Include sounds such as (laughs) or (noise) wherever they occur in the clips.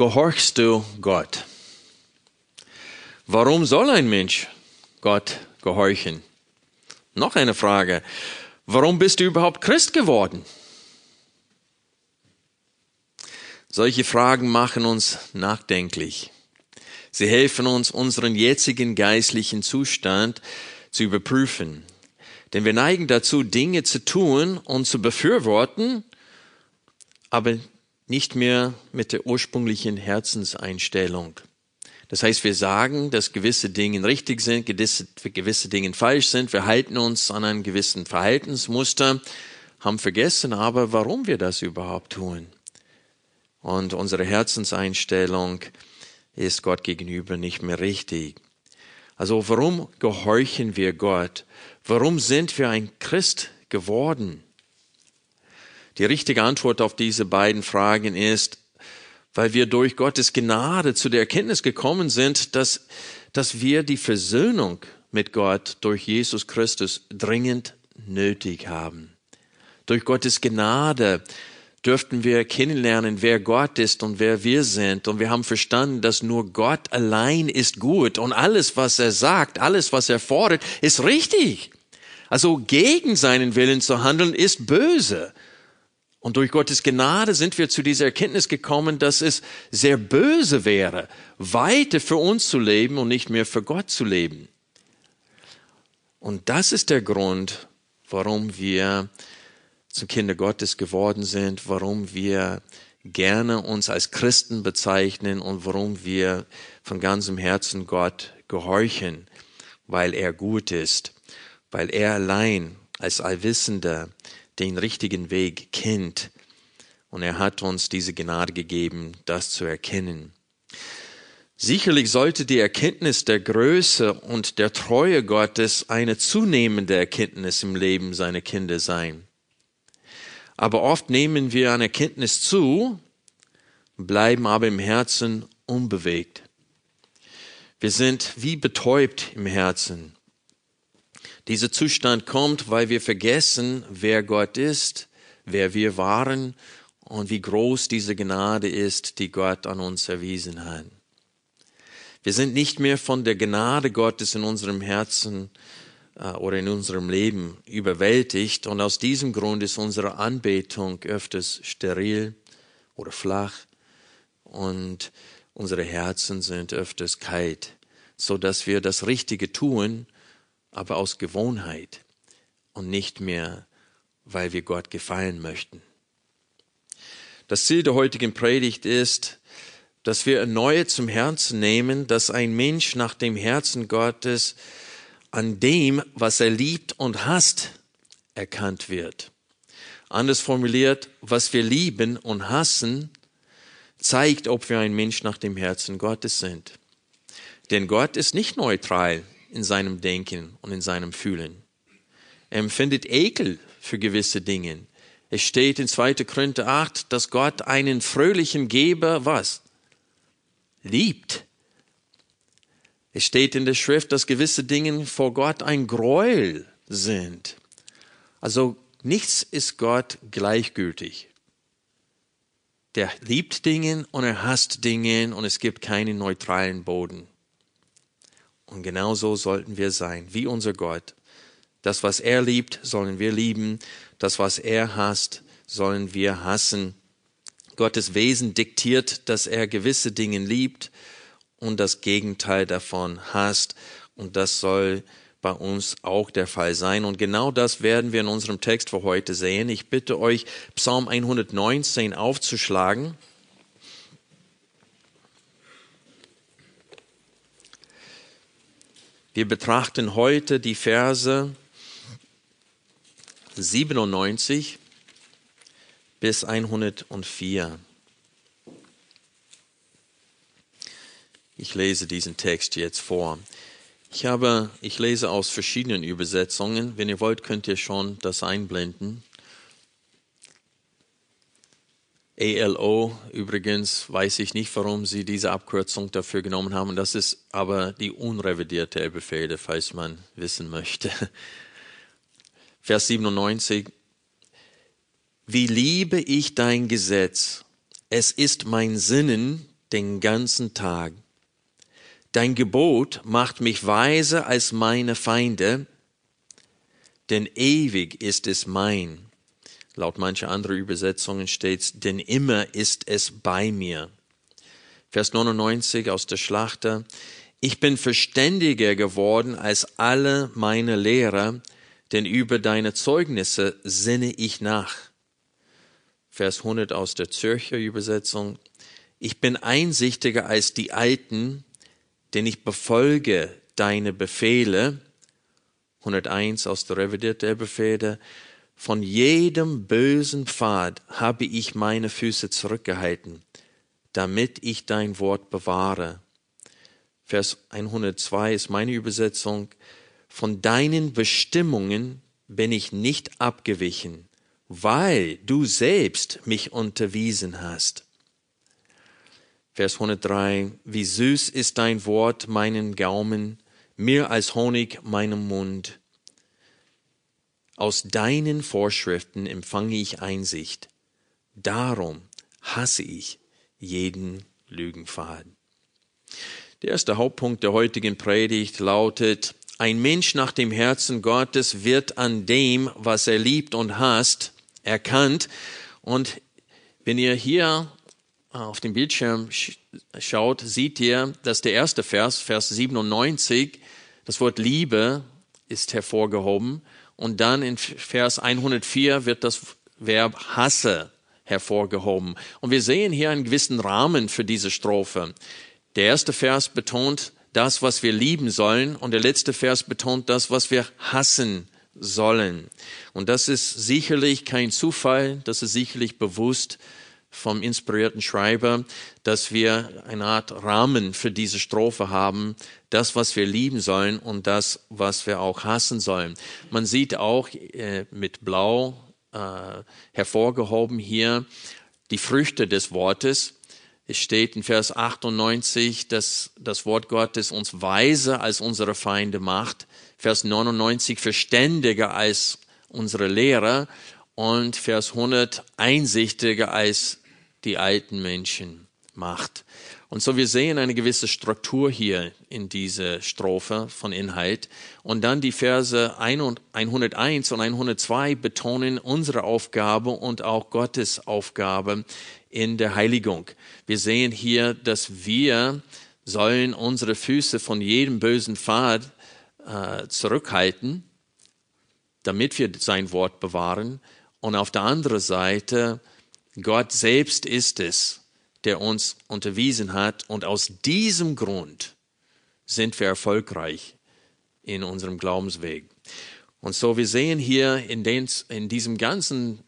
Gehorchst du Gott? Warum soll ein Mensch Gott gehorchen? Noch eine Frage. Warum bist du überhaupt Christ geworden? Solche Fragen machen uns nachdenklich. Sie helfen uns, unseren jetzigen geistlichen Zustand zu überprüfen. Denn wir neigen dazu, Dinge zu tun und zu befürworten, aber nicht mehr mit der ursprünglichen Herzenseinstellung. Das heißt, wir sagen, dass gewisse Dinge richtig sind, gewisse, gewisse Dinge falsch sind. Wir halten uns an einem gewissen Verhaltensmuster, haben vergessen aber, warum wir das überhaupt tun. Und unsere Herzenseinstellung ist Gott gegenüber nicht mehr richtig. Also warum gehorchen wir Gott? Warum sind wir ein Christ geworden? Die richtige Antwort auf diese beiden Fragen ist, weil wir durch Gottes Gnade zu der Erkenntnis gekommen sind, dass, dass wir die Versöhnung mit Gott durch Jesus Christus dringend nötig haben. Durch Gottes Gnade dürften wir kennenlernen, wer Gott ist und wer wir sind. Und wir haben verstanden, dass nur Gott allein ist gut und alles, was er sagt, alles, was er fordert, ist richtig. Also gegen seinen Willen zu handeln, ist böse. Und durch Gottes Gnade sind wir zu dieser Erkenntnis gekommen, dass es sehr böse wäre, weiter für uns zu leben und nicht mehr für Gott zu leben. Und das ist der Grund, warum wir zum Kinder Gottes geworden sind, warum wir gerne uns als Christen bezeichnen und warum wir von ganzem Herzen Gott gehorchen, weil er gut ist, weil er allein als Allwissender den richtigen Weg kennt. Und er hat uns diese Gnade gegeben, das zu erkennen. Sicherlich sollte die Erkenntnis der Größe und der Treue Gottes eine zunehmende Erkenntnis im Leben seiner Kinder sein. Aber oft nehmen wir an Erkenntnis zu, bleiben aber im Herzen unbewegt. Wir sind wie betäubt im Herzen. Dieser Zustand kommt, weil wir vergessen, wer Gott ist, wer wir waren und wie groß diese Gnade ist, die Gott an uns erwiesen hat. Wir sind nicht mehr von der Gnade Gottes in unserem Herzen äh, oder in unserem Leben überwältigt und aus diesem Grund ist unsere Anbetung öfters steril oder flach und unsere Herzen sind öfters kalt, so dass wir das Richtige tun, aber aus Gewohnheit und nicht mehr, weil wir Gott gefallen möchten. Das Ziel der heutigen Predigt ist, dass wir erneut zum Herzen nehmen, dass ein Mensch nach dem Herzen Gottes an dem, was er liebt und hasst, erkannt wird. Anders formuliert, was wir lieben und hassen, zeigt, ob wir ein Mensch nach dem Herzen Gottes sind. Denn Gott ist nicht neutral in seinem Denken und in seinem Fühlen. Er empfindet Ekel für gewisse Dinge. Es steht in 2. Korinther 8, dass Gott einen fröhlichen Geber was? Liebt. Es steht in der Schrift, dass gewisse Dinge vor Gott ein Gräuel sind. Also nichts ist Gott gleichgültig. Der liebt Dinge und er hasst Dinge und es gibt keinen neutralen Boden. Und genau so sollten wir sein, wie unser Gott. Das, was er liebt, sollen wir lieben. Das, was er hasst, sollen wir hassen. Gottes Wesen diktiert, dass er gewisse Dinge liebt und das Gegenteil davon hasst. Und das soll bei uns auch der Fall sein. Und genau das werden wir in unserem Text für heute sehen. Ich bitte euch, Psalm 119 aufzuschlagen. Wir betrachten heute die Verse 97 bis 104. Ich lese diesen Text jetzt vor. Ich habe, ich lese aus verschiedenen Übersetzungen. Wenn ihr wollt, könnt ihr schon das einblenden. ALO übrigens weiß ich nicht, warum sie diese Abkürzung dafür genommen haben. Das ist aber die unrevidierte Elbefehle, falls man wissen möchte. (laughs) Vers 97. Wie liebe ich dein Gesetz? Es ist mein Sinnen den ganzen Tag. Dein Gebot macht mich weise als meine Feinde, denn ewig ist es mein. Laut mancher anderer Übersetzungen steht denn immer ist es bei mir. Vers 99 aus der Schlachter. Ich bin verständiger geworden als alle meine Lehrer, denn über deine Zeugnisse sinne ich nach. Vers 100 aus der Zürcher Übersetzung. Ich bin einsichtiger als die Alten, denn ich befolge deine Befehle. 101 aus der revidierten Befehle. Von jedem bösen Pfad habe ich meine Füße zurückgehalten, damit ich dein Wort bewahre. Vers 102 ist meine Übersetzung. Von deinen Bestimmungen bin ich nicht abgewichen, weil du selbst mich unterwiesen hast. Vers 103, wie süß ist dein Wort meinen Gaumen, mehr als Honig meinem Mund. Aus deinen Vorschriften empfange ich Einsicht. Darum hasse ich jeden Lügenfaden. Der erste Hauptpunkt der heutigen Predigt lautet, ein Mensch nach dem Herzen Gottes wird an dem, was er liebt und hasst, erkannt. Und wenn ihr hier auf dem Bildschirm schaut, seht ihr, dass der erste Vers, Vers 97, das Wort Liebe ist hervorgehoben und dann in Vers 104 wird das Verb hasse hervorgehoben. Und wir sehen hier einen gewissen Rahmen für diese Strophe. Der erste Vers betont das, was wir lieben sollen und der letzte Vers betont das, was wir hassen sollen. Und das ist sicherlich kein Zufall, das ist sicherlich bewusst vom inspirierten Schreiber, dass wir eine Art Rahmen für diese Strophe haben, das, was wir lieben sollen und das, was wir auch hassen sollen. Man sieht auch äh, mit Blau äh, hervorgehoben hier die Früchte des Wortes. Es steht in Vers 98, dass das Wort Gottes uns weise als unsere Feinde macht. Vers 99 verständiger als unsere Lehrer und Vers 100 einsichtiger als die alten Menschen macht. Und so wir sehen eine gewisse Struktur hier in dieser Strophe von Inhalt. Und dann die Verse 101 und 102 betonen unsere Aufgabe und auch Gottes Aufgabe in der Heiligung. Wir sehen hier, dass wir sollen unsere Füße von jedem bösen Pfad äh, zurückhalten, damit wir sein Wort bewahren. Und auf der anderen Seite Gott selbst ist es, der uns unterwiesen hat und aus diesem Grund sind wir erfolgreich in unserem Glaubensweg. Und so wir sehen hier in, den, in diesem ganzen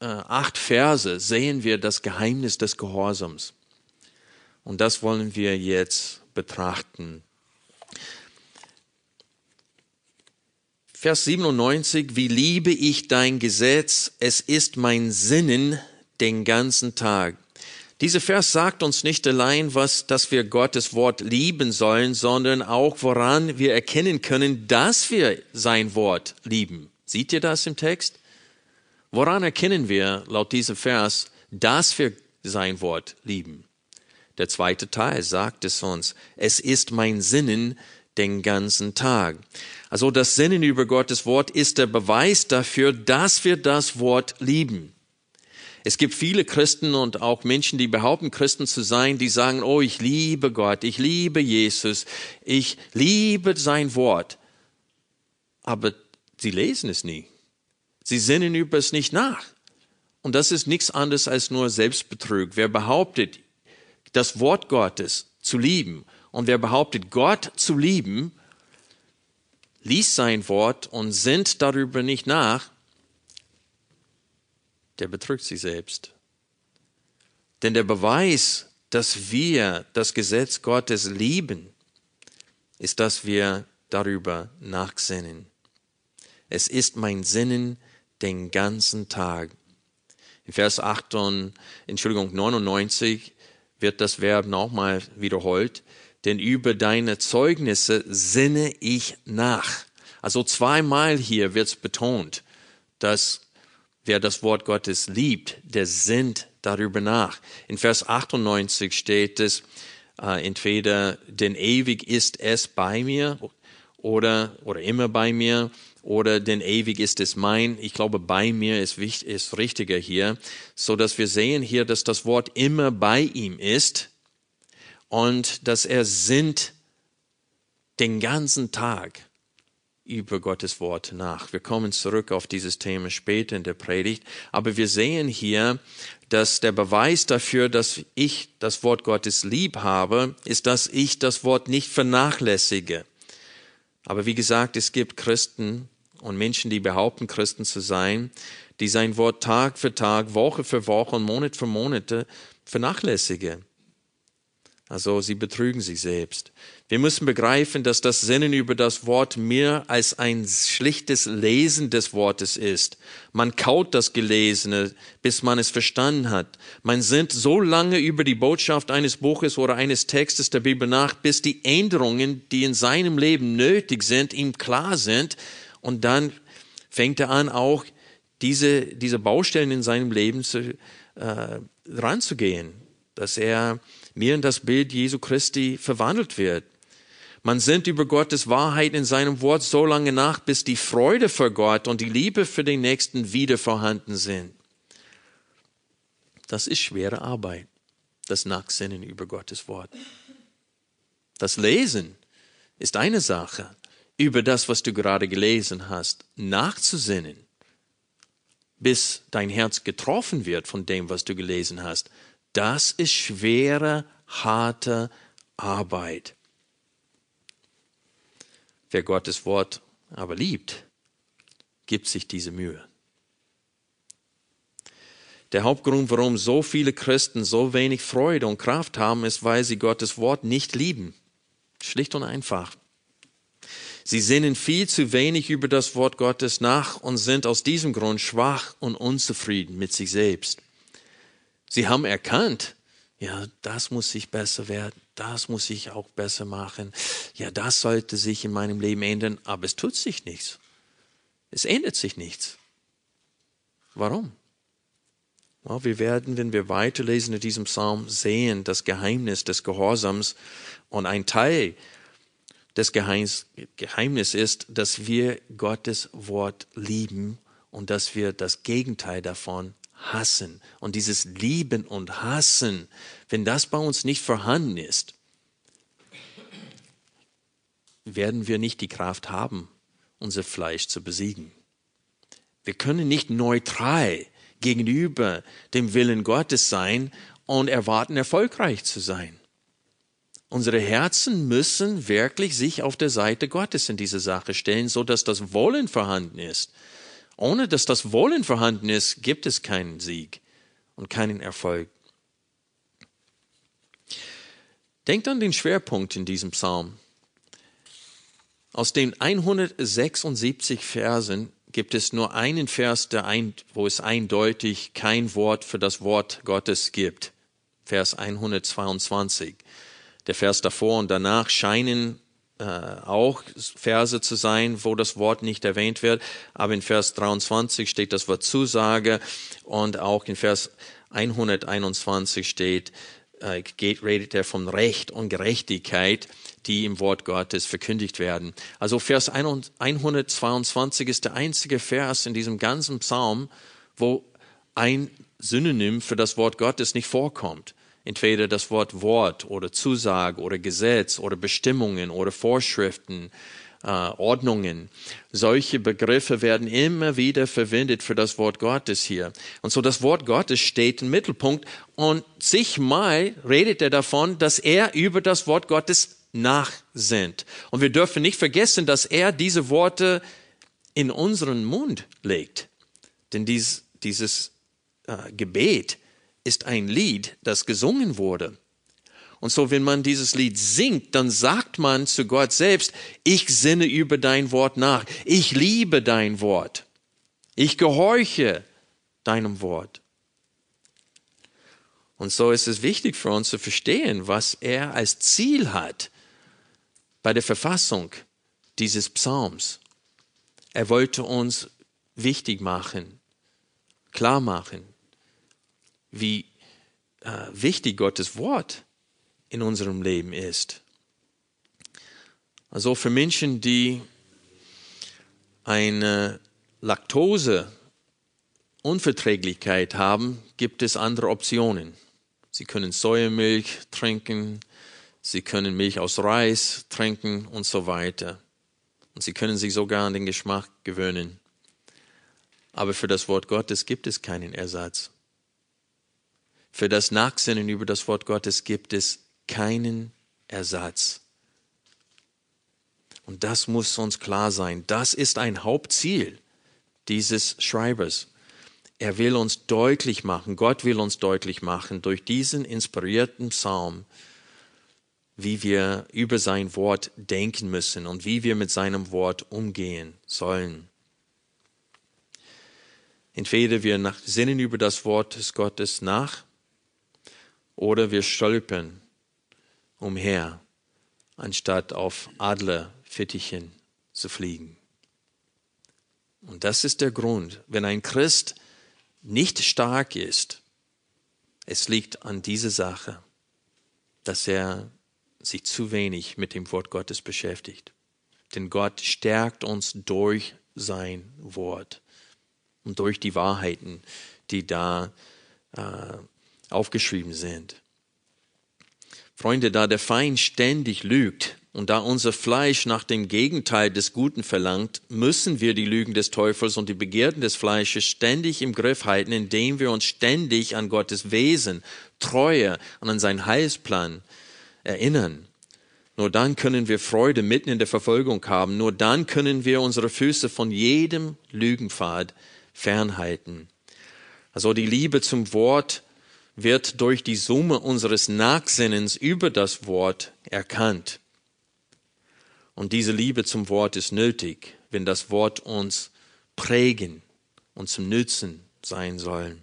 äh, acht Verse sehen wir das Geheimnis des Gehorsams. Und das wollen wir jetzt betrachten. Vers 97, wie liebe ich dein Gesetz, es ist mein Sinnen, den ganzen Tag. Dieser Vers sagt uns nicht allein, was, dass wir Gottes Wort lieben sollen, sondern auch, woran wir erkennen können, dass wir sein Wort lieben. Seht ihr das im Text? Woran erkennen wir laut diesem Vers, dass wir sein Wort lieben? Der zweite Teil sagt es uns. Es ist mein Sinnen den ganzen Tag. Also das Sinnen über Gottes Wort ist der Beweis dafür, dass wir das Wort lieben. Es gibt viele Christen und auch Menschen, die behaupten, Christen zu sein, die sagen, oh, ich liebe Gott, ich liebe Jesus, ich liebe sein Wort. Aber sie lesen es nie. Sie sinnen über es nicht nach. Und das ist nichts anderes als nur Selbstbetrug. Wer behauptet, das Wort Gottes zu lieben und wer behauptet, Gott zu lieben, liest sein Wort und sinnt darüber nicht nach, der betrügt sich selbst. Denn der Beweis dass wir das Gesetz Gottes lieben, ist, dass wir darüber nachsinnen. Es ist mein Sinnen den ganzen Tag. In Vers 8 und, Entschuldigung, 99 wird das Verb nochmal wiederholt. Denn über deine Zeugnisse sinne ich nach. Also zweimal hier wird es betont, dass wer das Wort Gottes liebt, der sinnt darüber nach. In Vers 98 steht es, äh, entweder denn ewig ist es bei mir oder, oder immer bei mir oder denn ewig ist es mein. Ich glaube, bei mir ist, wichtig, ist richtiger hier, so dass wir sehen hier, dass das Wort immer bei ihm ist und dass er sinnt den ganzen Tag über Gottes Wort nach. Wir kommen zurück auf dieses Thema später in der Predigt, aber wir sehen hier, dass der Beweis dafür, dass ich das Wort Gottes lieb habe, ist, dass ich das Wort nicht vernachlässige. Aber wie gesagt, es gibt Christen und Menschen, die behaupten, Christen zu sein, die sein Wort Tag für Tag, Woche für Woche und Monat für Monate vernachlässigen. Also sie betrügen sich selbst. Wir müssen begreifen, dass das Sinnen über das Wort mehr als ein schlichtes Lesen des Wortes ist. Man kaut das Gelesene, bis man es verstanden hat. Man sinnt so lange über die Botschaft eines Buches oder eines Textes der Bibel nach, bis die Änderungen, die in seinem Leben nötig sind, ihm klar sind. Und dann fängt er an, auch diese, diese Baustellen in seinem Leben zu, äh, ranzugehen, dass er mir in das Bild Jesu Christi verwandelt wird. Man sinnt über Gottes Wahrheit in seinem Wort so lange nach, bis die Freude für Gott und die Liebe für den Nächsten wieder vorhanden sind. Das ist schwere Arbeit, das Nachsinnen über Gottes Wort. Das Lesen ist eine Sache, über das, was du gerade gelesen hast, nachzusinnen, bis dein Herz getroffen wird von dem, was du gelesen hast. Das ist schwere, harte Arbeit. Wer Gottes Wort aber liebt, gibt sich diese Mühe. Der Hauptgrund, warum so viele Christen so wenig Freude und Kraft haben, ist, weil sie Gottes Wort nicht lieben. Schlicht und einfach. Sie sinnen viel zu wenig über das Wort Gottes nach und sind aus diesem Grund schwach und unzufrieden mit sich selbst. Sie haben erkannt, ja, das muss sich besser werden, das muss ich auch besser machen, ja, das sollte sich in meinem Leben ändern, aber es tut sich nichts. Es ändert sich nichts. Warum? Ja, wir werden, wenn wir weiterlesen in diesem Psalm, sehen das Geheimnis des Gehorsams und ein Teil des Geheimnisses ist, dass wir Gottes Wort lieben und dass wir das Gegenteil davon hassen. Und dieses Lieben und Hassen, wenn das bei uns nicht vorhanden ist, werden wir nicht die Kraft haben, unser Fleisch zu besiegen. Wir können nicht neutral gegenüber dem Willen Gottes sein und erwarten, erfolgreich zu sein. Unsere Herzen müssen wirklich sich auf der Seite Gottes in diese Sache stellen, so dass das Wollen vorhanden ist. Ohne dass das Wollen vorhanden ist, gibt es keinen Sieg und keinen Erfolg. Denkt an den Schwerpunkt in diesem Psalm. Aus den 176 Versen gibt es nur einen Vers, ein, wo es eindeutig kein Wort für das Wort Gottes gibt. Vers 122. Der Vers davor und danach scheinen äh, auch Verse zu sein, wo das Wort nicht erwähnt wird. Aber in Vers 23 steht das Wort Zusage und auch in Vers 121 steht, äh, geht, redet er von Recht und Gerechtigkeit, die im Wort Gottes verkündigt werden. Also Vers 122 ist der einzige Vers in diesem ganzen Psalm, wo ein Synonym für das Wort Gottes nicht vorkommt entweder das Wort Wort oder Zusage oder Gesetz oder Bestimmungen oder Vorschriften, äh, Ordnungen. Solche Begriffe werden immer wieder verwendet für das Wort Gottes hier. Und so das Wort Gottes steht im Mittelpunkt und zigmal redet er davon, dass er über das Wort Gottes nachsinnt. Und wir dürfen nicht vergessen, dass er diese Worte in unseren Mund legt. Denn dies, dieses äh, Gebet ist ein Lied, das gesungen wurde. Und so, wenn man dieses Lied singt, dann sagt man zu Gott selbst, ich sinne über dein Wort nach. Ich liebe dein Wort. Ich gehorche deinem Wort. Und so ist es wichtig für uns zu verstehen, was er als Ziel hat bei der Verfassung dieses Psalms. Er wollte uns wichtig machen, klar machen, wie äh, wichtig Gottes Wort in unserem Leben ist. Also für Menschen, die eine Laktoseunverträglichkeit haben, gibt es andere Optionen. Sie können Sojamilch trinken, sie können Milch aus Reis trinken und so weiter. Und sie können sich sogar an den Geschmack gewöhnen. Aber für das Wort Gottes gibt es keinen Ersatz. Für das Nachsinnen über das Wort Gottes gibt es keinen Ersatz. Und das muss uns klar sein. Das ist ein Hauptziel dieses Schreibers. Er will uns deutlich machen, Gott will uns deutlich machen durch diesen inspirierten Psalm, wie wir über sein Wort denken müssen und wie wir mit seinem Wort umgehen sollen. Entweder wir nach, sinnen über das Wort des Gottes nach oder wir stolpern umher, anstatt auf Adlerfittichen zu fliegen. Und das ist der Grund, wenn ein Christ nicht stark ist, es liegt an dieser Sache, dass er sich zu wenig mit dem Wort Gottes beschäftigt. Denn Gott stärkt uns durch sein Wort und durch die Wahrheiten, die da äh, aufgeschrieben sind. Freunde, da der Feind ständig lügt und da unser Fleisch nach dem Gegenteil des Guten verlangt, müssen wir die Lügen des Teufels und die Begierden des Fleisches ständig im Griff halten, indem wir uns ständig an Gottes Wesen, Treue und an seinen Heilsplan erinnern. Nur dann können wir Freude mitten in der Verfolgung haben. Nur dann können wir unsere Füße von jedem Lügenpfad fernhalten. Also die Liebe zum Wort wird durch die Summe unseres Nachsinnens über das Wort erkannt. Und diese Liebe zum Wort ist nötig, wenn das Wort uns prägen und zum Nützen sein soll.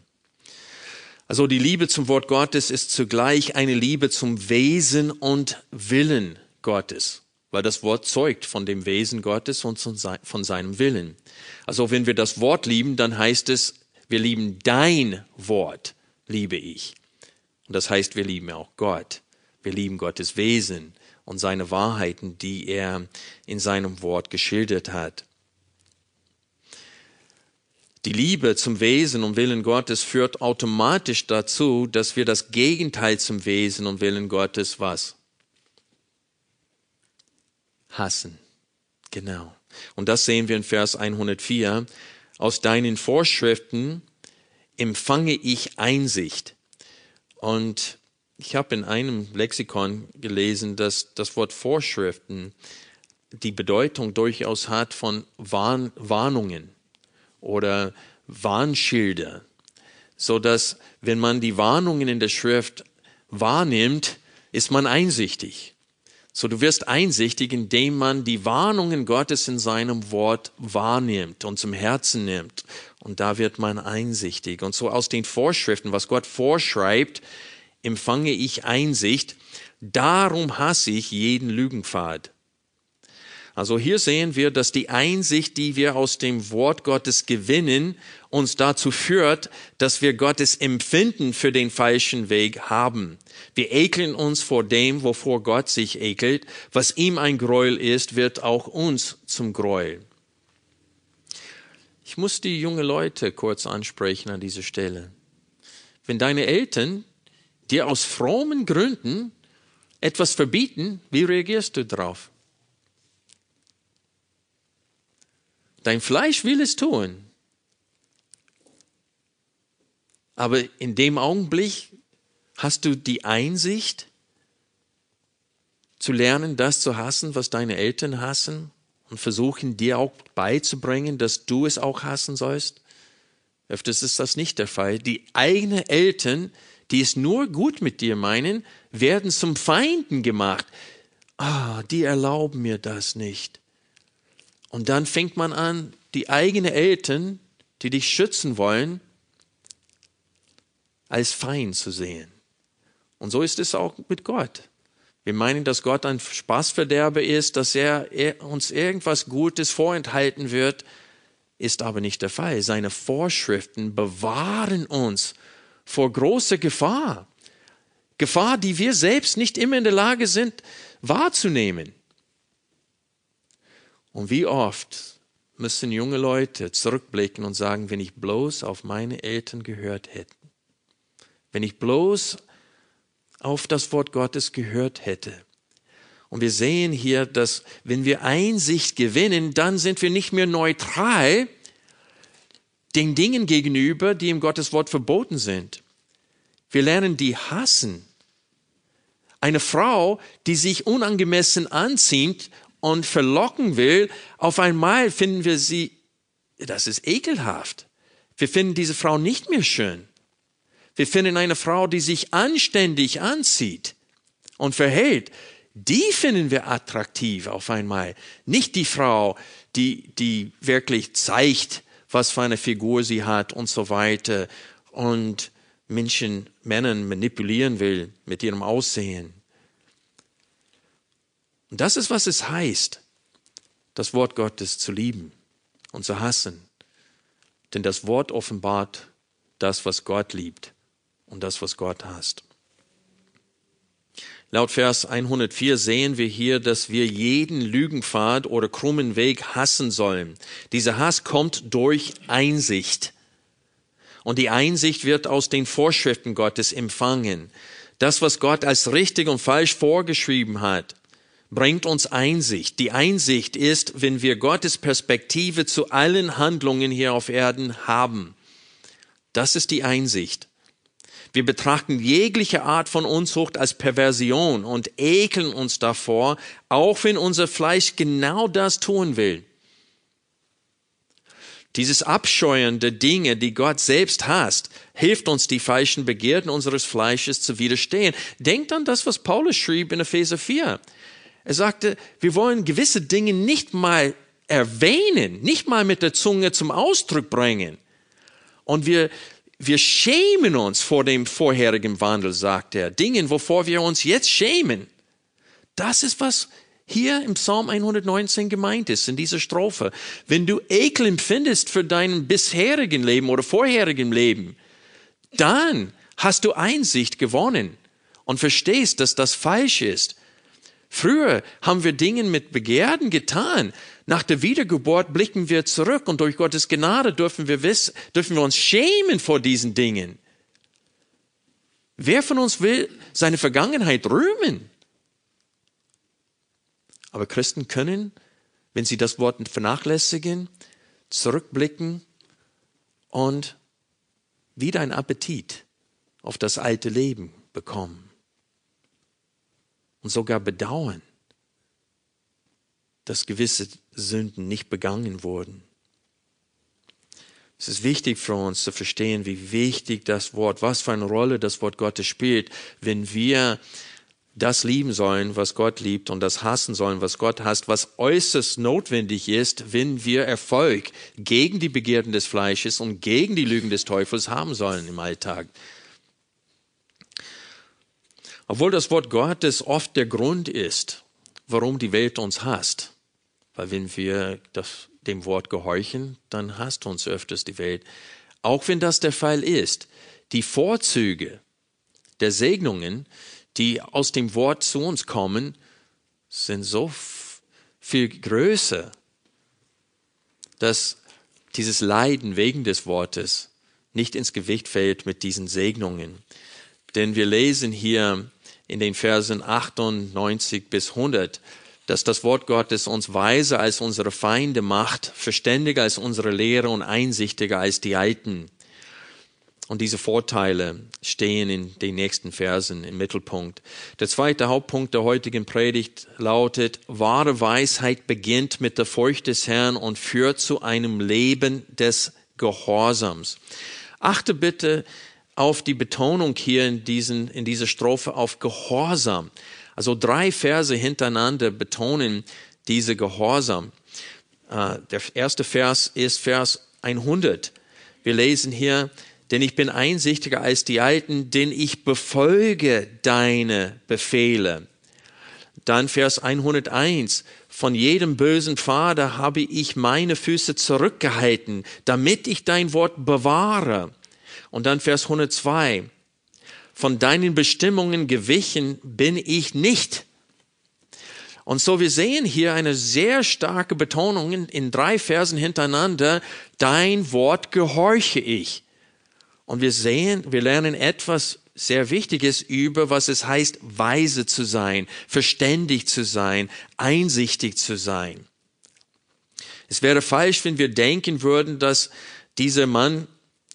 Also die Liebe zum Wort Gottes ist zugleich eine Liebe zum Wesen und Willen Gottes, weil das Wort zeugt von dem Wesen Gottes und von seinem Willen. Also wenn wir das Wort lieben, dann heißt es, wir lieben dein Wort liebe ich. Und das heißt, wir lieben auch Gott. Wir lieben Gottes Wesen und seine Wahrheiten, die er in seinem Wort geschildert hat. Die Liebe zum Wesen und Willen Gottes führt automatisch dazu, dass wir das Gegenteil zum Wesen und Willen Gottes was? Hassen. Genau. Und das sehen wir in Vers 104. Aus deinen Vorschriften empfange ich Einsicht. Und ich habe in einem Lexikon gelesen, dass das Wort Vorschriften die Bedeutung durchaus hat von Warn Warnungen oder Warnschilder, so dass wenn man die Warnungen in der Schrift wahrnimmt, ist man einsichtig. So, du wirst einsichtig, indem man die Warnungen Gottes in seinem Wort wahrnimmt und zum Herzen nimmt. Und da wird man einsichtig. Und so aus den Vorschriften, was Gott vorschreibt, empfange ich Einsicht. Darum hasse ich jeden Lügenpfad. Also hier sehen wir, dass die Einsicht, die wir aus dem Wort Gottes gewinnen, uns dazu führt, dass wir Gottes Empfinden für den falschen Weg haben. Wir ekeln uns vor dem, wovor Gott sich ekelt. Was ihm ein Gräuel ist, wird auch uns zum Gräuel. Ich muss die junge Leute kurz ansprechen an dieser Stelle. Wenn deine Eltern dir aus frommen Gründen etwas verbieten, wie reagierst du darauf? Dein Fleisch will es tun. Aber in dem Augenblick hast du die Einsicht zu lernen, das zu hassen, was deine Eltern hassen und versuchen dir auch beizubringen, dass du es auch hassen sollst. Öfters ist das nicht der Fall. Die eigenen Eltern, die es nur gut mit dir meinen, werden zum Feinden gemacht. Ah, die erlauben mir das nicht. Und dann fängt man an, die eigenen Eltern, die dich schützen wollen, als Feind zu sehen. Und so ist es auch mit Gott. Wir meinen, dass Gott ein Spaßverderber ist, dass er uns irgendwas Gutes vorenthalten wird, ist aber nicht der Fall. Seine Vorschriften bewahren uns vor großer Gefahr. Gefahr, die wir selbst nicht immer in der Lage sind wahrzunehmen. Und wie oft müssen junge Leute zurückblicken und sagen, wenn ich bloß auf meine Eltern gehört hätte, wenn ich bloß auf das Wort Gottes gehört hätte. Und wir sehen hier, dass wenn wir Einsicht gewinnen, dann sind wir nicht mehr neutral den Dingen gegenüber, die im Gottes Wort verboten sind. Wir lernen die hassen. Eine Frau, die sich unangemessen anzieht und verlocken will, auf einmal finden wir sie, das ist ekelhaft. Wir finden diese Frau nicht mehr schön. Wir finden eine Frau, die sich anständig anzieht und verhält. Die finden wir attraktiv auf einmal. Nicht die Frau, die, die wirklich zeigt, was für eine Figur sie hat und so weiter und Menschen, Männern manipulieren will mit ihrem Aussehen. Und das ist, was es heißt, das Wort Gottes zu lieben und zu hassen. Denn das Wort offenbart das, was Gott liebt und das, was Gott hasst. Laut Vers 104 sehen wir hier, dass wir jeden Lügenpfad oder krummen Weg hassen sollen. Dieser Hass kommt durch Einsicht. Und die Einsicht wird aus den Vorschriften Gottes empfangen. Das, was Gott als richtig und falsch vorgeschrieben hat, bringt uns Einsicht. Die Einsicht ist, wenn wir Gottes Perspektive zu allen Handlungen hier auf Erden haben. Das ist die Einsicht. Wir betrachten jegliche Art von Unzucht als Perversion und ekeln uns davor, auch wenn unser Fleisch genau das tun will. Dieses Abscheuern der Dinge, die Gott selbst hasst, hilft uns, die falschen Begierden unseres Fleisches zu widerstehen. Denkt an das, was Paulus schrieb in Epheser 4. Er sagte, wir wollen gewisse Dinge nicht mal erwähnen, nicht mal mit der Zunge zum Ausdruck bringen. Und wir wir schämen uns vor dem vorherigen Wandel, sagt er. Dingen, wovor wir uns jetzt schämen. Das ist, was hier im Psalm 119 gemeint ist, in dieser Strophe. Wenn du Ekel empfindest für dein bisherigen Leben oder vorherigen Leben, dann hast du Einsicht gewonnen und verstehst, dass das falsch ist. Früher haben wir Dinge mit Begehren getan, nach der Wiedergeburt blicken wir zurück und durch Gottes Gnade dürfen wir, wissen, dürfen wir uns schämen vor diesen Dingen. Wer von uns will seine Vergangenheit rühmen? Aber Christen können, wenn sie das Wort vernachlässigen, zurückblicken und wieder einen Appetit auf das alte Leben bekommen und sogar bedauern, dass gewisse Sünden nicht begangen wurden. Es ist wichtig für uns zu verstehen, wie wichtig das Wort, was für eine Rolle das Wort Gottes spielt, wenn wir das lieben sollen, was Gott liebt und das hassen sollen, was Gott hasst, was äußerst notwendig ist, wenn wir Erfolg gegen die Begierden des Fleisches und gegen die Lügen des Teufels haben sollen im Alltag. Obwohl das Wort Gottes oft der Grund ist, warum die Welt uns hasst, weil wenn wir das, dem Wort gehorchen, dann hasst uns öfters die Welt. Auch wenn das der Fall ist, die Vorzüge der Segnungen, die aus dem Wort zu uns kommen, sind so viel größer, dass dieses Leiden wegen des Wortes nicht ins Gewicht fällt mit diesen Segnungen. Denn wir lesen hier in den Versen 98 bis 100, dass das Wort Gottes uns weiser als unsere Feinde macht, verständiger als unsere Lehre und einsichtiger als die Alten. Und diese Vorteile stehen in den nächsten Versen im Mittelpunkt. Der zweite Hauptpunkt der heutigen Predigt lautet, wahre Weisheit beginnt mit der Furcht des Herrn und führt zu einem Leben des Gehorsams. Achte bitte auf die Betonung hier in, diesen, in dieser Strophe auf Gehorsam. Also drei Verse hintereinander betonen diese Gehorsam. Äh, der erste Vers ist Vers 100. Wir lesen hier, denn ich bin einsichtiger als die Alten, denn ich befolge deine Befehle. Dann Vers 101, von jedem bösen Vater habe ich meine Füße zurückgehalten, damit ich dein Wort bewahre. Und dann Vers 102, von deinen Bestimmungen gewichen bin ich nicht. Und so wir sehen hier eine sehr starke Betonung in, in drei Versen hintereinander, dein Wort gehorche ich. Und wir sehen, wir lernen etwas sehr Wichtiges über, was es heißt, weise zu sein, verständig zu sein, einsichtig zu sein. Es wäre falsch, wenn wir denken würden, dass dieser Mann,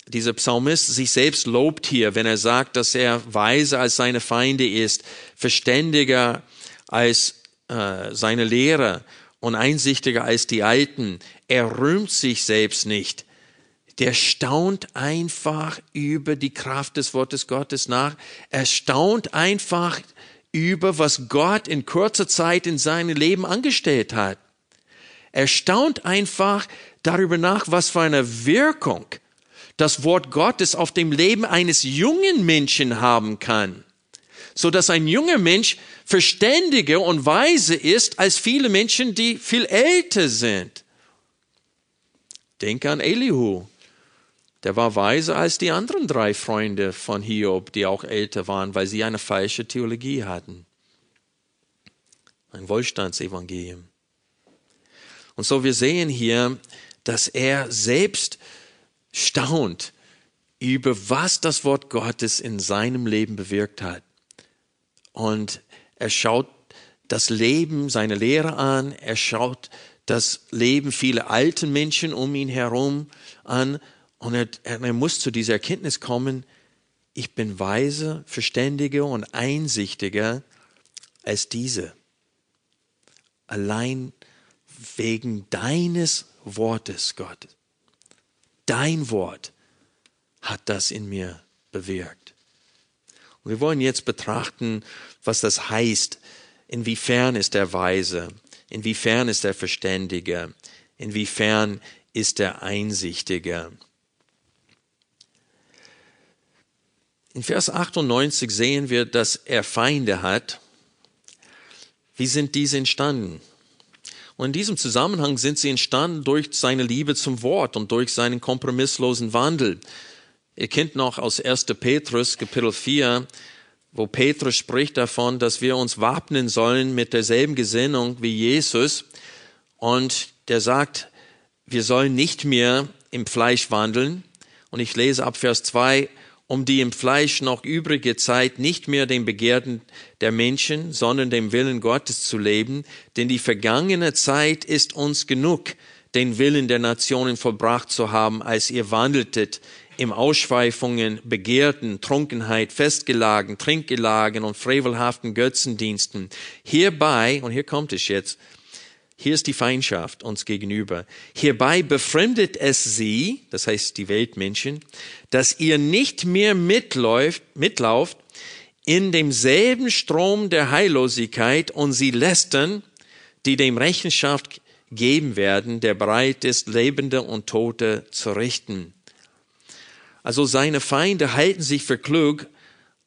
dieser Psalmist sich selbst lobt hier, wenn er sagt, dass er weise als seine Feinde ist, verständiger als äh, seine Lehrer und einsichtiger als die Alten. Er rühmt sich selbst nicht. Der staunt einfach über die Kraft des Wortes Gottes nach. Er staunt einfach über, was Gott in kurzer Zeit in seinem Leben angestellt hat. Er staunt einfach darüber nach, was für eine Wirkung das Wort Gottes auf dem Leben eines jungen Menschen haben kann so dass ein junger Mensch verständiger und weise ist als viele Menschen, die viel älter sind. Denke an Elihu. Der war weiser als die anderen drei Freunde von Hiob, die auch älter waren, weil sie eine falsche Theologie hatten. Ein Wohlstandsevangelium. Und so wir sehen hier, dass er selbst staunt über was das Wort Gottes in seinem Leben bewirkt hat und er schaut das Leben seiner Lehrer an, er schaut das Leben vieler alten Menschen um ihn herum an und er, er muss zu dieser Erkenntnis kommen, ich bin weise, verständiger und einsichtiger als diese. Allein wegen deines Wortes, Gott. Dein Wort hat das in mir bewirkt. Und wir wollen jetzt betrachten, was das heißt. Inwiefern ist er weise? Inwiefern ist er verständiger? Inwiefern ist er einsichtiger? In Vers 98 sehen wir, dass er Feinde hat. Wie sind diese entstanden? Und in diesem Zusammenhang sind sie entstanden durch seine Liebe zum Wort und durch seinen kompromisslosen Wandel. Ihr kennt noch aus 1. Petrus Kapitel 4, wo Petrus spricht davon, dass wir uns wappnen sollen mit derselben Gesinnung wie Jesus. Und der sagt, wir sollen nicht mehr im Fleisch wandeln. Und ich lese ab Vers 2, um die im Fleisch noch übrige Zeit nicht mehr den Begehrten der Menschen, sondern dem Willen Gottes zu leben, denn die vergangene Zeit ist uns genug, den Willen der Nationen vollbracht zu haben, als ihr wandeltet im Ausschweifungen, Begehrten, Trunkenheit, Festgelagen, Trinkgelagen und frevelhaften Götzendiensten. Hierbei, und hier kommt es jetzt, hier ist die Feindschaft uns gegenüber. Hierbei befremdet es sie, das heißt die Weltmenschen, dass ihr nicht mehr mitläuft, mitlauft in demselben Strom der Heillosigkeit und sie lästern, die dem Rechenschaft geben werden, der bereit ist, Lebende und Tote zu richten. Also seine Feinde halten sich für klug,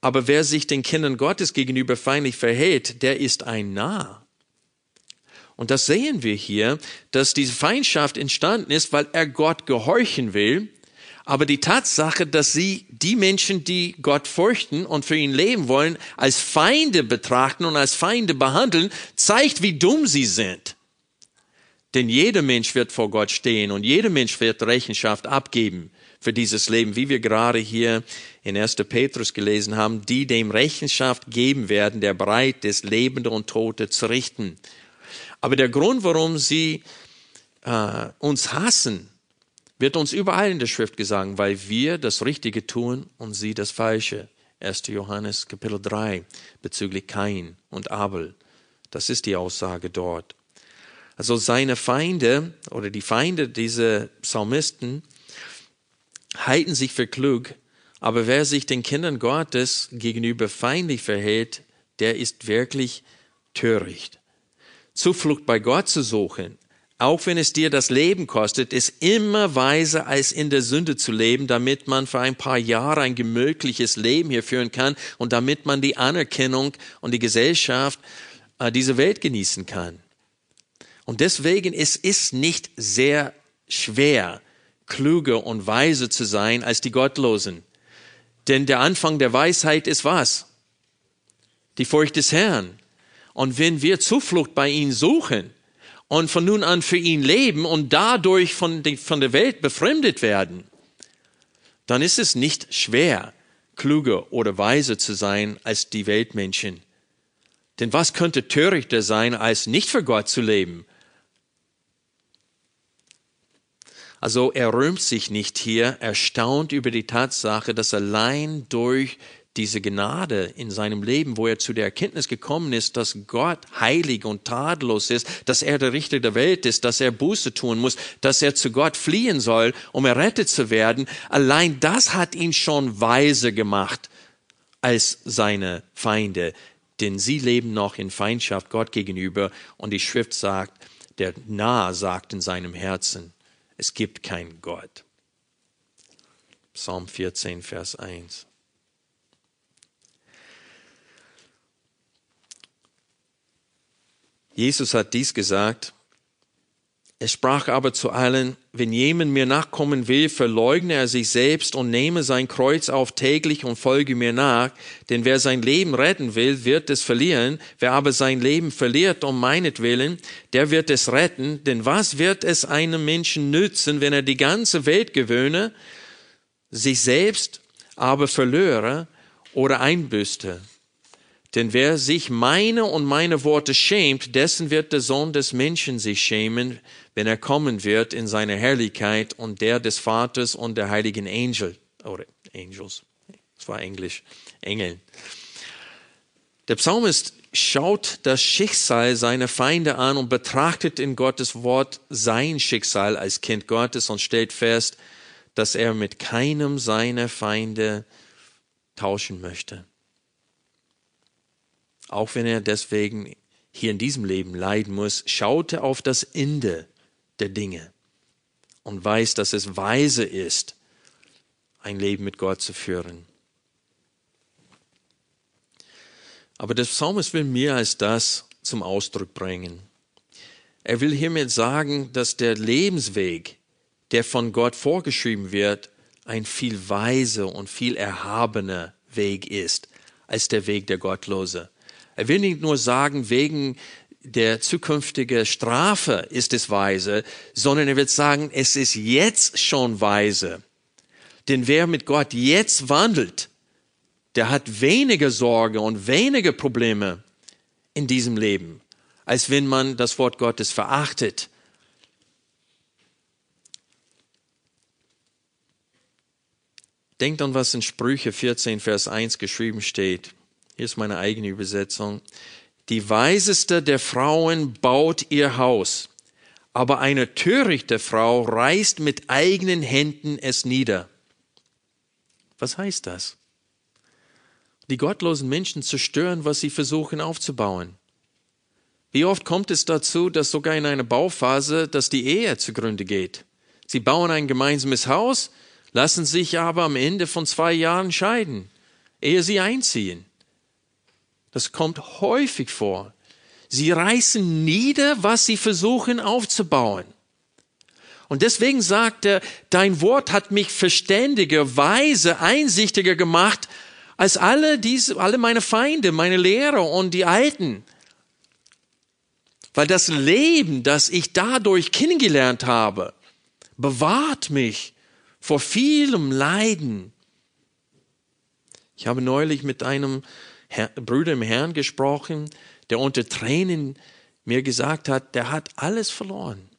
aber wer sich den Kindern Gottes gegenüber feindlich verhält, der ist ein Narr. Und das sehen wir hier, dass diese Feindschaft entstanden ist, weil er Gott gehorchen will. Aber die Tatsache, dass sie die Menschen, die Gott fürchten und für ihn leben wollen, als Feinde betrachten und als Feinde behandeln, zeigt, wie dumm sie sind. Denn jeder Mensch wird vor Gott stehen und jeder Mensch wird Rechenschaft abgeben für dieses Leben, wie wir gerade hier in 1. Petrus gelesen haben, die dem Rechenschaft geben werden, der bereit ist, Lebende und Tote zu richten. Aber der Grund, warum sie äh, uns hassen, wird uns überall in der Schrift gesagt, weil wir das Richtige tun und sie das Falsche. 1. Johannes Kapitel 3 bezüglich Kain und Abel. Das ist die Aussage dort. Also seine Feinde oder die Feinde dieser Psalmisten halten sich für klug, Aber wer sich den Kindern Gottes gegenüber feindlich verhält, der ist wirklich töricht. Zuflucht bei Gott zu suchen, auch wenn es dir das Leben kostet, ist immer weiser, als in der Sünde zu leben, damit man für ein paar Jahre ein gemütliches Leben hier führen kann und damit man die Anerkennung und die Gesellschaft äh, dieser Welt genießen kann. Und deswegen es ist nicht sehr schwer, klüger und weiser zu sein als die Gottlosen. Denn der Anfang der Weisheit ist was? Die Furcht des Herrn. Und wenn wir Zuflucht bei ihm suchen und von nun an für ihn leben und dadurch von, von der Welt befremdet werden, dann ist es nicht schwer, klüger oder weiser zu sein als die Weltmenschen. Denn was könnte törichter sein, als nicht für Gott zu leben? Also er rühmt sich nicht hier, erstaunt über die Tatsache, dass allein durch diese Gnade in seinem Leben, wo er zu der Erkenntnis gekommen ist, dass Gott heilig und tadellos ist, dass er der Richter der Welt ist, dass er Buße tun muss, dass er zu Gott fliehen soll, um errettet zu werden, allein das hat ihn schon weise gemacht als seine Feinde, denn sie leben noch in Feindschaft Gott gegenüber und die Schrift sagt, der Nah sagt in seinem Herzen, es gibt keinen Gott. Psalm 14, Vers 1. Jesus hat dies gesagt. Er sprach aber zu allen, wenn jemand mir nachkommen will, verleugne er sich selbst und nehme sein Kreuz auf täglich und folge mir nach. Denn wer sein Leben retten will, wird es verlieren. Wer aber sein Leben verliert um meinetwillen, der wird es retten. Denn was wird es einem Menschen nützen, wenn er die ganze Welt gewöhne, sich selbst aber verlöre oder einbüßte? Denn wer sich meine und meine Worte schämt, dessen wird der Sohn des Menschen sich schämen, wenn er kommen wird in seine Herrlichkeit und der des Vaters und der heiligen Angel, oder Angels, das war Englisch, Engeln. Der Psalmist schaut das Schicksal seiner Feinde an und betrachtet in Gottes Wort sein Schicksal als Kind Gottes und stellt fest, dass er mit keinem seiner Feinde tauschen möchte auch wenn er deswegen hier in diesem Leben leiden muss, schaut er auf das Ende der Dinge und weiß, dass es weise ist, ein Leben mit Gott zu führen. Aber der Psalmist will mehr als das zum Ausdruck bringen. Er will hiermit sagen, dass der Lebensweg, der von Gott vorgeschrieben wird, ein viel weiser und viel erhabener Weg ist als der Weg der Gottlose. Er will nicht nur sagen, wegen der zukünftigen Strafe ist es weise, sondern er wird sagen, es ist jetzt schon weise. Denn wer mit Gott jetzt wandelt, der hat weniger Sorge und weniger Probleme in diesem Leben, als wenn man das Wort Gottes verachtet. Denkt an, was in Sprüche 14, Vers 1 geschrieben steht. Hier ist meine eigene Übersetzung. Die weiseste der Frauen baut ihr Haus, aber eine törichte Frau reißt mit eigenen Händen es nieder. Was heißt das? Die gottlosen Menschen zerstören, was sie versuchen aufzubauen. Wie oft kommt es dazu, dass sogar in einer Bauphase, dass die Ehe zugrunde geht? Sie bauen ein gemeinsames Haus, lassen sich aber am Ende von zwei Jahren scheiden, ehe sie einziehen. Das kommt häufig vor. Sie reißen nieder, was sie versuchen aufzubauen. Und deswegen sagt er, dein Wort hat mich verständiger, weise, einsichtiger gemacht als alle diese, alle meine Feinde, meine Lehrer und die Alten. Weil das Leben, das ich dadurch kennengelernt habe, bewahrt mich vor vielem Leiden. Ich habe neulich mit einem Brüder im Herrn gesprochen, der unter Tränen mir gesagt hat, der hat alles verloren.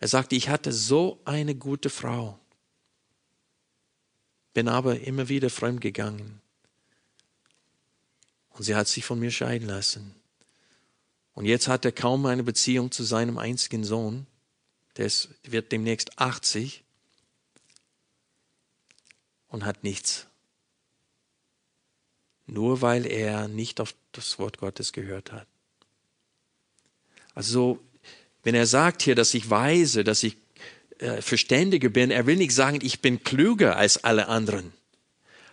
Er sagte, ich hatte so eine gute Frau, bin aber immer wieder fremd gegangen. Und sie hat sich von mir scheiden lassen. Und jetzt hat er kaum eine Beziehung zu seinem einzigen Sohn. Der wird demnächst 80. und hat nichts. Nur weil er nicht auf das Wort Gottes gehört hat. Also, wenn er sagt hier, dass ich weise, dass ich äh, verständiger bin, er will nicht sagen, ich bin klüger als alle anderen.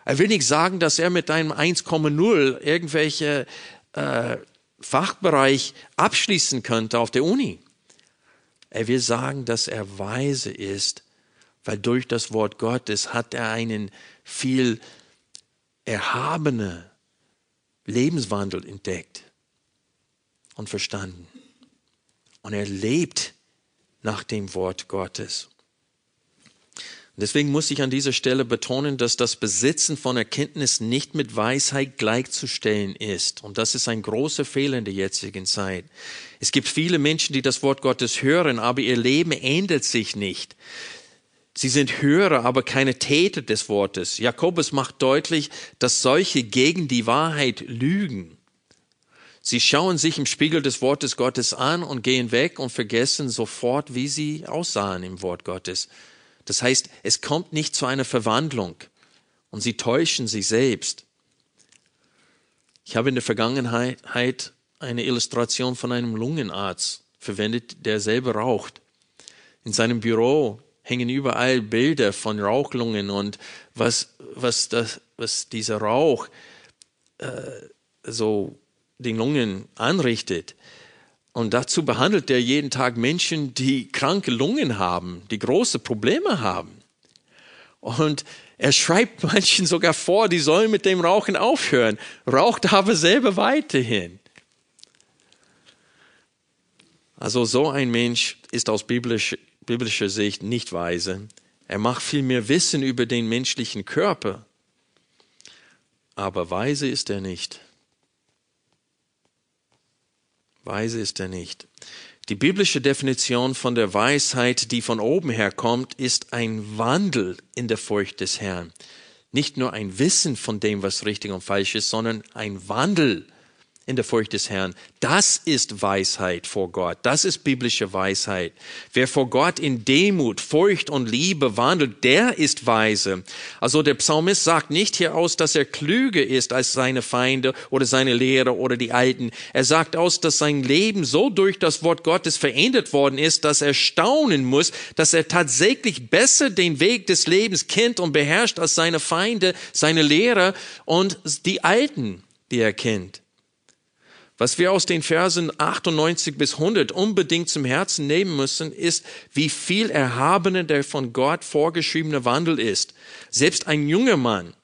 Er will nicht sagen, dass er mit einem 1,0 irgendwelche äh, Fachbereich abschließen könnte auf der Uni. Er will sagen, dass er weise ist, weil durch das Wort Gottes hat er einen viel erhabenen Lebenswandel entdeckt und verstanden. Und er lebt nach dem Wort Gottes. Deswegen muss ich an dieser Stelle betonen, dass das Besitzen von Erkenntnis nicht mit Weisheit gleichzustellen ist. Und das ist ein großer Fehler in der jetzigen Zeit. Es gibt viele Menschen, die das Wort Gottes hören, aber ihr Leben ändert sich nicht. Sie sind Hörer, aber keine Täter des Wortes. Jakobus macht deutlich, dass solche gegen die Wahrheit lügen. Sie schauen sich im Spiegel des Wortes Gottes an und gehen weg und vergessen sofort, wie sie aussahen im Wort Gottes. Das heißt, es kommt nicht zu einer Verwandlung und sie täuschen sich selbst. Ich habe in der Vergangenheit eine Illustration von einem Lungenarzt verwendet, der selber raucht. In seinem Büro hängen überall Bilder von Rauchlungen und was, was, das, was dieser Rauch äh, so den Lungen anrichtet. Und dazu behandelt er jeden Tag Menschen, die kranke Lungen haben, die große Probleme haben. Und er schreibt (laughs) manchen sogar vor, die sollen mit dem Rauchen aufhören, raucht aber selber weiterhin. Also so ein Mensch ist aus biblischer, biblischer Sicht nicht weise. Er macht viel mehr Wissen über den menschlichen Körper, aber weise ist er nicht. Weise ist er nicht. Die biblische Definition von der Weisheit, die von oben her kommt, ist ein Wandel in der Furcht des Herrn. Nicht nur ein Wissen von dem, was richtig und falsch ist, sondern ein Wandel in der Furcht des Herrn. Das ist Weisheit vor Gott. Das ist biblische Weisheit. Wer vor Gott in Demut, Furcht und Liebe wandelt, der ist weise. Also der Psalmist sagt nicht hier aus, dass er klüger ist als seine Feinde oder seine Lehrer oder die Alten. Er sagt aus, dass sein Leben so durch das Wort Gottes verändert worden ist, dass er staunen muss, dass er tatsächlich besser den Weg des Lebens kennt und beherrscht als seine Feinde, seine Lehrer und die Alten, die er kennt. Was wir aus den Versen 98 bis 100 unbedingt zum Herzen nehmen müssen, ist, wie viel erhabener der von Gott vorgeschriebene Wandel ist. Selbst ein junger Mann,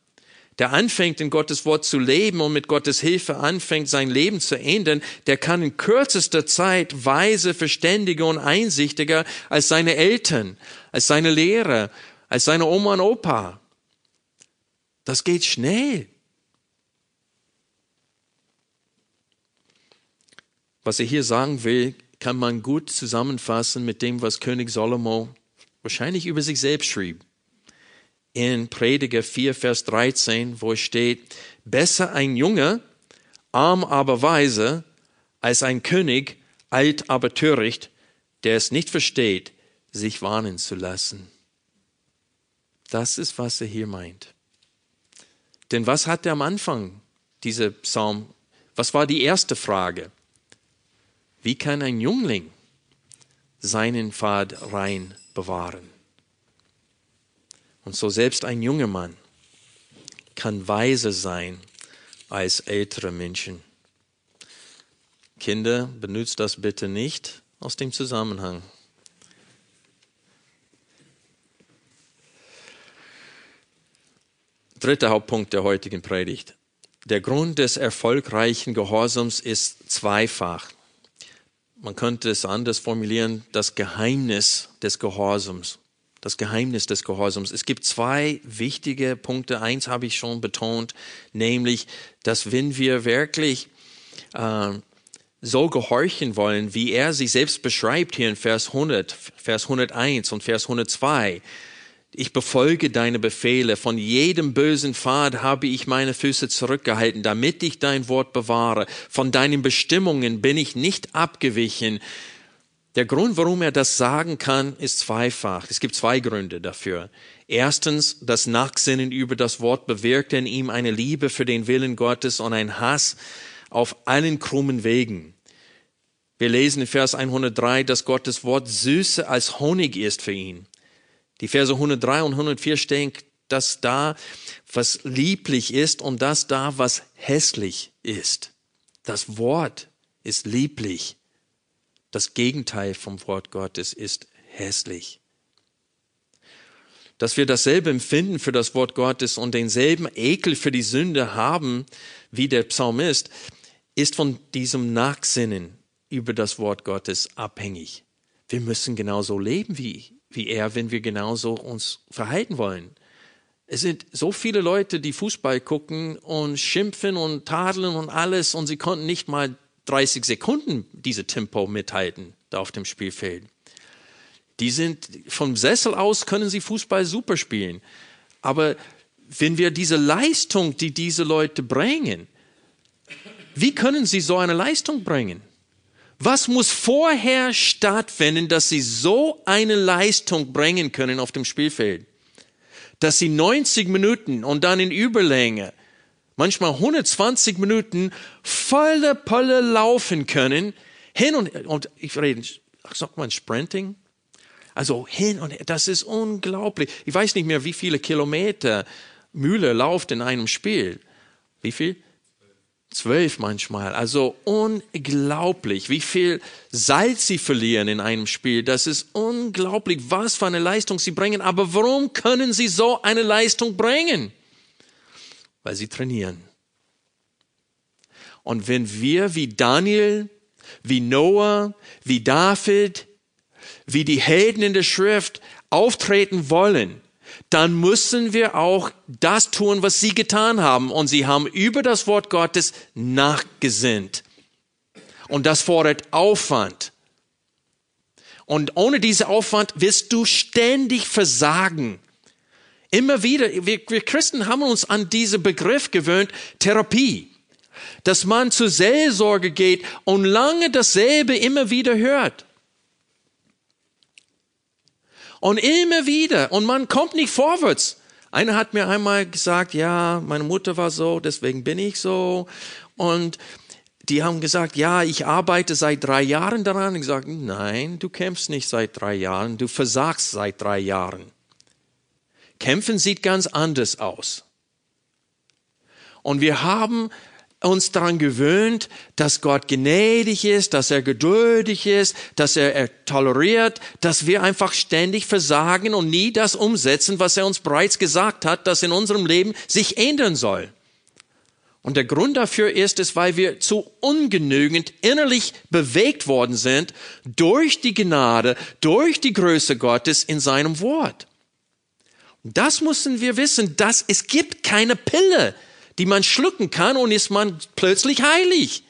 der anfängt, in Gottes Wort zu leben und mit Gottes Hilfe anfängt, sein Leben zu ändern, der kann in kürzester Zeit weise, verständiger und einsichtiger als seine Eltern, als seine Lehrer, als seine Oma und Opa. Das geht schnell. Was er hier sagen will, kann man gut zusammenfassen mit dem, was König Salomo wahrscheinlich über sich selbst schrieb. In Prediger 4, Vers 13, wo es steht, besser ein Junge, arm aber weise, als ein König, alt aber töricht, der es nicht versteht, sich warnen zu lassen. Das ist, was er hier meint. Denn was hat er am Anfang, dieser Psalm? Was war die erste Frage? Wie kann ein Jüngling seinen Pfad rein bewahren? Und so selbst ein junger Mann kann weiser sein als ältere Menschen. Kinder, benutzt das bitte nicht aus dem Zusammenhang. Dritter Hauptpunkt der heutigen Predigt. Der Grund des erfolgreichen Gehorsams ist zweifach man könnte es anders formulieren, das Geheimnis des Gehorsams. Das Geheimnis des Gehorsams. Es gibt zwei wichtige Punkte. Eins habe ich schon betont, nämlich, dass wenn wir wirklich äh, so gehorchen wollen, wie er sich selbst beschreibt hier in Vers 100, Vers 101 und Vers 102, ich befolge deine Befehle. Von jedem bösen Pfad habe ich meine Füße zurückgehalten, damit ich dein Wort bewahre. Von deinen Bestimmungen bin ich nicht abgewichen. Der Grund, warum er das sagen kann, ist zweifach. Es gibt zwei Gründe dafür. Erstens, das Nachsinnen über das Wort bewirkte in ihm eine Liebe für den Willen Gottes und ein Hass auf allen krummen Wegen. Wir lesen in Vers 103, dass Gottes Wort süße als Honig ist für ihn. Die Verse 103 und 104 stehen, dass da, was lieblich ist und das da, was hässlich ist. Das Wort ist lieblich. Das Gegenteil vom Wort Gottes ist hässlich. Dass wir dasselbe Empfinden für das Wort Gottes und denselben Ekel für die Sünde haben wie der Psalmist, ist von diesem Nachsinnen über das Wort Gottes abhängig. Wir müssen genauso leben wie, wie er, wenn wir genauso uns verhalten wollen. Es sind so viele Leute, die Fußball gucken und schimpfen und tadeln und alles und sie konnten nicht mal 30 Sekunden diese Tempo mithalten da auf dem Spielfeld. Die sind vom Sessel aus können sie Fußball super spielen. Aber wenn wir diese Leistung, die diese Leute bringen, wie können sie so eine Leistung bringen? Was muss vorher stattfinden, dass sie so eine Leistung bringen können auf dem Spielfeld? Dass sie 90 Minuten und dann in Überlänge manchmal 120 Minuten volle Polle laufen können, hin und, und ich rede, sagt man Sprinting? Also hin und her, das ist unglaublich. Ich weiß nicht mehr, wie viele Kilometer Mühle läuft in einem Spiel. Wie viel? Zwölf manchmal. Also unglaublich, wie viel Salz sie verlieren in einem Spiel. Das ist unglaublich, was für eine Leistung sie bringen. Aber warum können sie so eine Leistung bringen? weil sie trainieren. Und wenn wir wie Daniel, wie Noah, wie David, wie die Helden in der Schrift auftreten wollen, dann müssen wir auch das tun, was sie getan haben. Und sie haben über das Wort Gottes nachgesinnt. Und das fordert Aufwand. Und ohne diesen Aufwand wirst du ständig versagen. Immer wieder, wir, wir Christen haben uns an diesen Begriff gewöhnt, Therapie. Dass man zur Seelsorge geht und lange dasselbe immer wieder hört. Und immer wieder. Und man kommt nicht vorwärts. Einer hat mir einmal gesagt, ja, meine Mutter war so, deswegen bin ich so. Und die haben gesagt, ja, ich arbeite seit drei Jahren daran. Ich gesagt, nein, du kämpfst nicht seit drei Jahren, du versagst seit drei Jahren. Kämpfen sieht ganz anders aus. Und wir haben uns daran gewöhnt, dass Gott gnädig ist, dass er geduldig ist, dass er, er toleriert, dass wir einfach ständig versagen und nie das umsetzen, was er uns bereits gesagt hat, dass in unserem Leben sich ändern soll. Und der Grund dafür ist es, weil wir zu ungenügend innerlich bewegt worden sind durch die Gnade, durch die Größe Gottes in seinem Wort. Das müssen wir wissen, dass es gibt keine Pille, die man schlucken kann und ist man plötzlich heilig.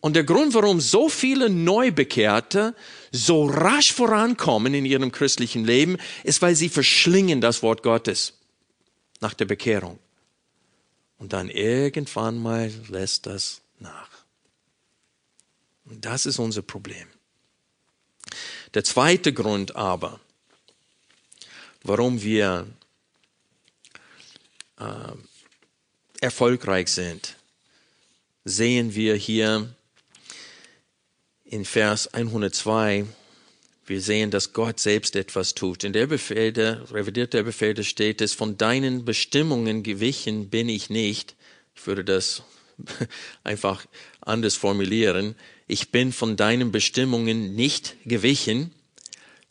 Und der Grund, warum so viele Neubekehrte so rasch vorankommen in ihrem christlichen Leben, ist, weil sie verschlingen das Wort Gottes nach der Bekehrung. Und dann irgendwann mal lässt das nach. Und das ist unser Problem. Der zweite Grund aber, warum wir äh, erfolgreich sind, sehen wir hier in Vers 102. Wir sehen, dass Gott selbst etwas tut. In der Befehle, revidiert der Befehle steht es, von deinen Bestimmungen gewichen bin ich nicht. Ich würde das (laughs) einfach anders formulieren. Ich bin von deinen Bestimmungen nicht gewichen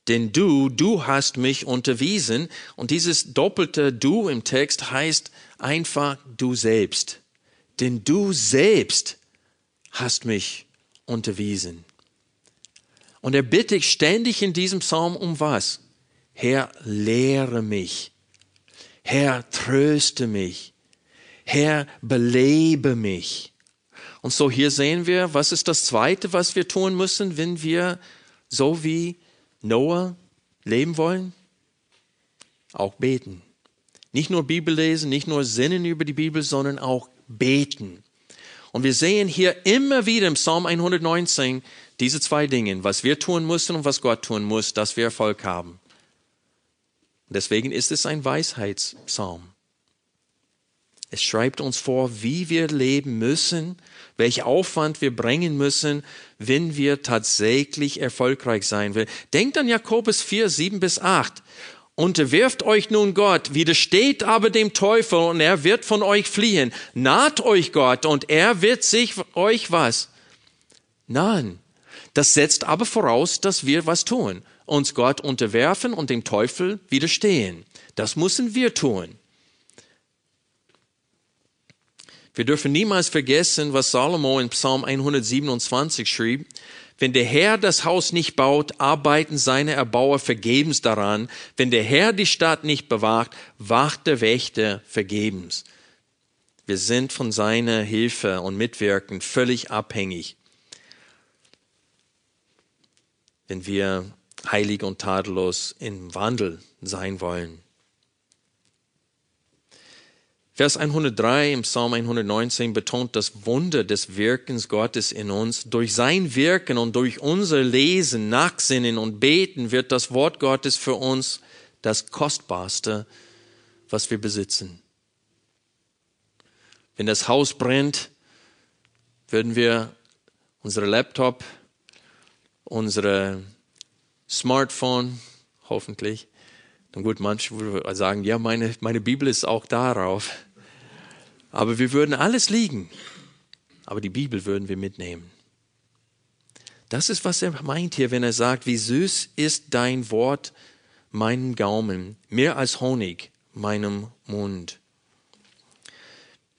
denn du, du hast mich unterwiesen. Und dieses doppelte Du im Text heißt einfach du selbst. Denn du selbst hast mich unterwiesen. Und er bittet ständig in diesem Psalm um was? Herr, lehre mich. Herr, tröste mich. Herr, belebe mich. Und so hier sehen wir, was ist das Zweite, was wir tun müssen, wenn wir so wie Noah leben wollen? Auch beten. Nicht nur Bibel lesen, nicht nur sinnen über die Bibel, sondern auch beten. Und wir sehen hier immer wieder im Psalm 119 diese zwei Dinge, was wir tun müssen und was Gott tun muss, dass wir Erfolg haben. Deswegen ist es ein Weisheitspsalm. Es schreibt uns vor, wie wir leben müssen, welchen Aufwand wir bringen müssen, wenn wir tatsächlich erfolgreich sein will. Denkt an Jakobus 4, 7 bis 8. Unterwirft euch nun Gott, widersteht aber dem Teufel und er wird von euch fliehen. Naht euch Gott und er wird sich euch was? Nahen. Das setzt aber voraus, dass wir was tun. Uns Gott unterwerfen und dem Teufel widerstehen. Das müssen wir tun. Wir dürfen niemals vergessen, was Salomo in Psalm 127 schrieb. Wenn der Herr das Haus nicht baut, arbeiten seine Erbauer vergebens daran. Wenn der Herr die Stadt nicht bewacht, wacht der Wächter vergebens. Wir sind von seiner Hilfe und Mitwirken völlig abhängig. Wenn wir heilig und tadellos im Wandel sein wollen. Vers 103 im Psalm 119 betont das Wunder des Wirkens Gottes in uns. Durch sein Wirken und durch unser Lesen, Nachsinnen und Beten wird das Wort Gottes für uns das Kostbarste, was wir besitzen. Wenn das Haus brennt, würden wir unsere Laptop, unsere Smartphone, hoffentlich, dann gut, manche sagen, ja, meine, meine Bibel ist auch darauf. Aber wir würden alles liegen. Aber die Bibel würden wir mitnehmen. Das ist, was er meint hier, wenn er sagt, wie süß ist dein Wort meinem Gaumen, mehr als Honig meinem Mund.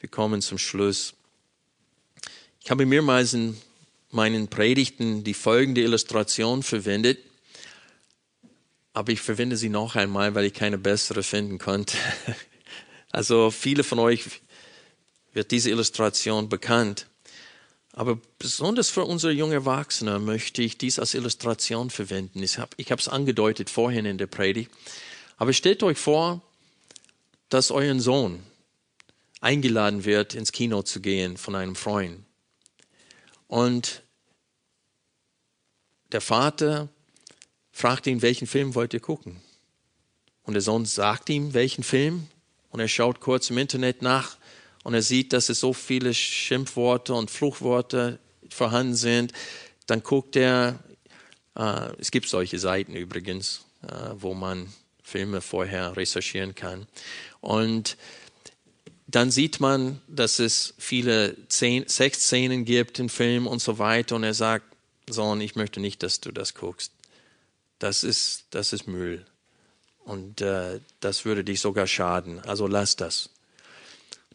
Wir kommen zum Schluss. Ich habe mehrmals in meinen Predigten die folgende Illustration verwendet. Aber ich verwende sie noch einmal, weil ich keine bessere finden konnte. (laughs) Also viele von euch wird diese Illustration bekannt. Aber besonders für unsere jungen Erwachsenen möchte ich dies als Illustration verwenden. Ich habe es angedeutet vorhin in der Predigt. Aber stellt euch vor, dass euer Sohn eingeladen wird, ins Kino zu gehen von einem Freund. Und der Vater fragt ihn, welchen Film wollt ihr gucken? Und der Sohn sagt ihm, welchen Film? Und er schaut kurz im Internet nach und er sieht, dass es so viele Schimpfworte und Fluchworte vorhanden sind. Dann guckt er, äh, es gibt solche Seiten übrigens, äh, wo man Filme vorher recherchieren kann. Und dann sieht man, dass es viele Sexszenen gibt im Film und so weiter. Und er sagt, Sohn, ich möchte nicht, dass du das guckst das ist, das ist Müll. Und äh, das würde dich sogar schaden. Also lass das.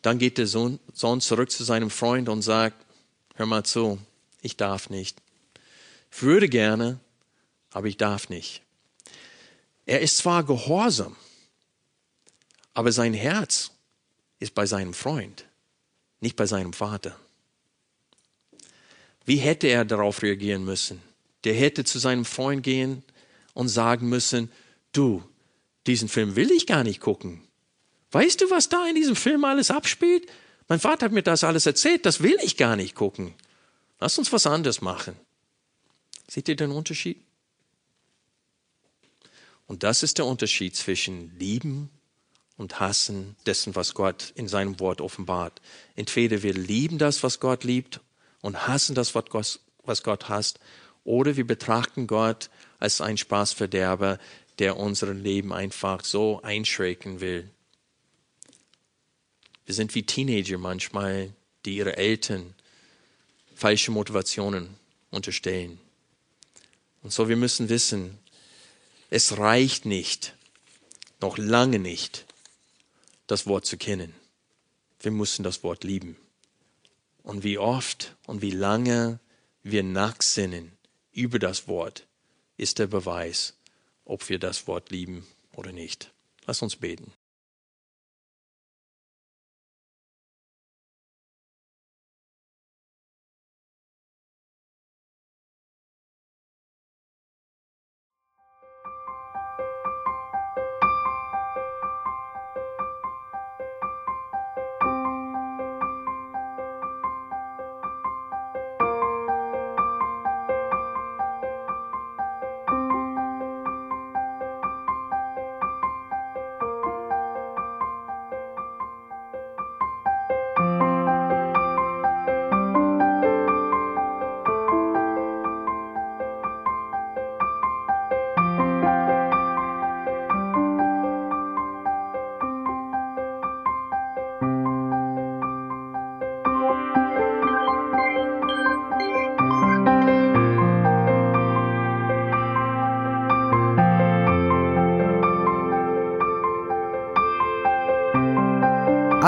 Dann geht der Sohn, zurück zu seinem Freund und sagt, hör mal zu, ich darf nicht. Ich würde gerne, aber ich darf nicht. Er ist zwar gehorsam, aber sein Herz ist bei seinem Freund, nicht bei seinem Vater. Wie hätte er darauf reagieren müssen? Der hätte zu seinem Freund gehen und sagen müssen, du, diesen Film will ich gar nicht gucken. Weißt du, was da in diesem Film alles abspielt? Mein Vater hat mir das alles erzählt, das will ich gar nicht gucken. Lass uns was anderes machen. Seht ihr den Unterschied? Und das ist der Unterschied zwischen lieben und hassen dessen, was Gott in seinem Wort offenbart. Entweder wir lieben das, was Gott liebt und hassen das, was Gott hasst, oder wir betrachten Gott als ein Spaßverderber, der unser Leben einfach so einschränken will. Wir sind wie Teenager manchmal, die ihre Eltern falsche Motivationen unterstellen. Und so wir müssen wissen, es reicht nicht, noch lange nicht, das Wort zu kennen. Wir müssen das Wort lieben. Und wie oft und wie lange wir nachsinnen über das Wort, ist der Beweis, ob wir das Wort lieben oder nicht. Lass uns beten.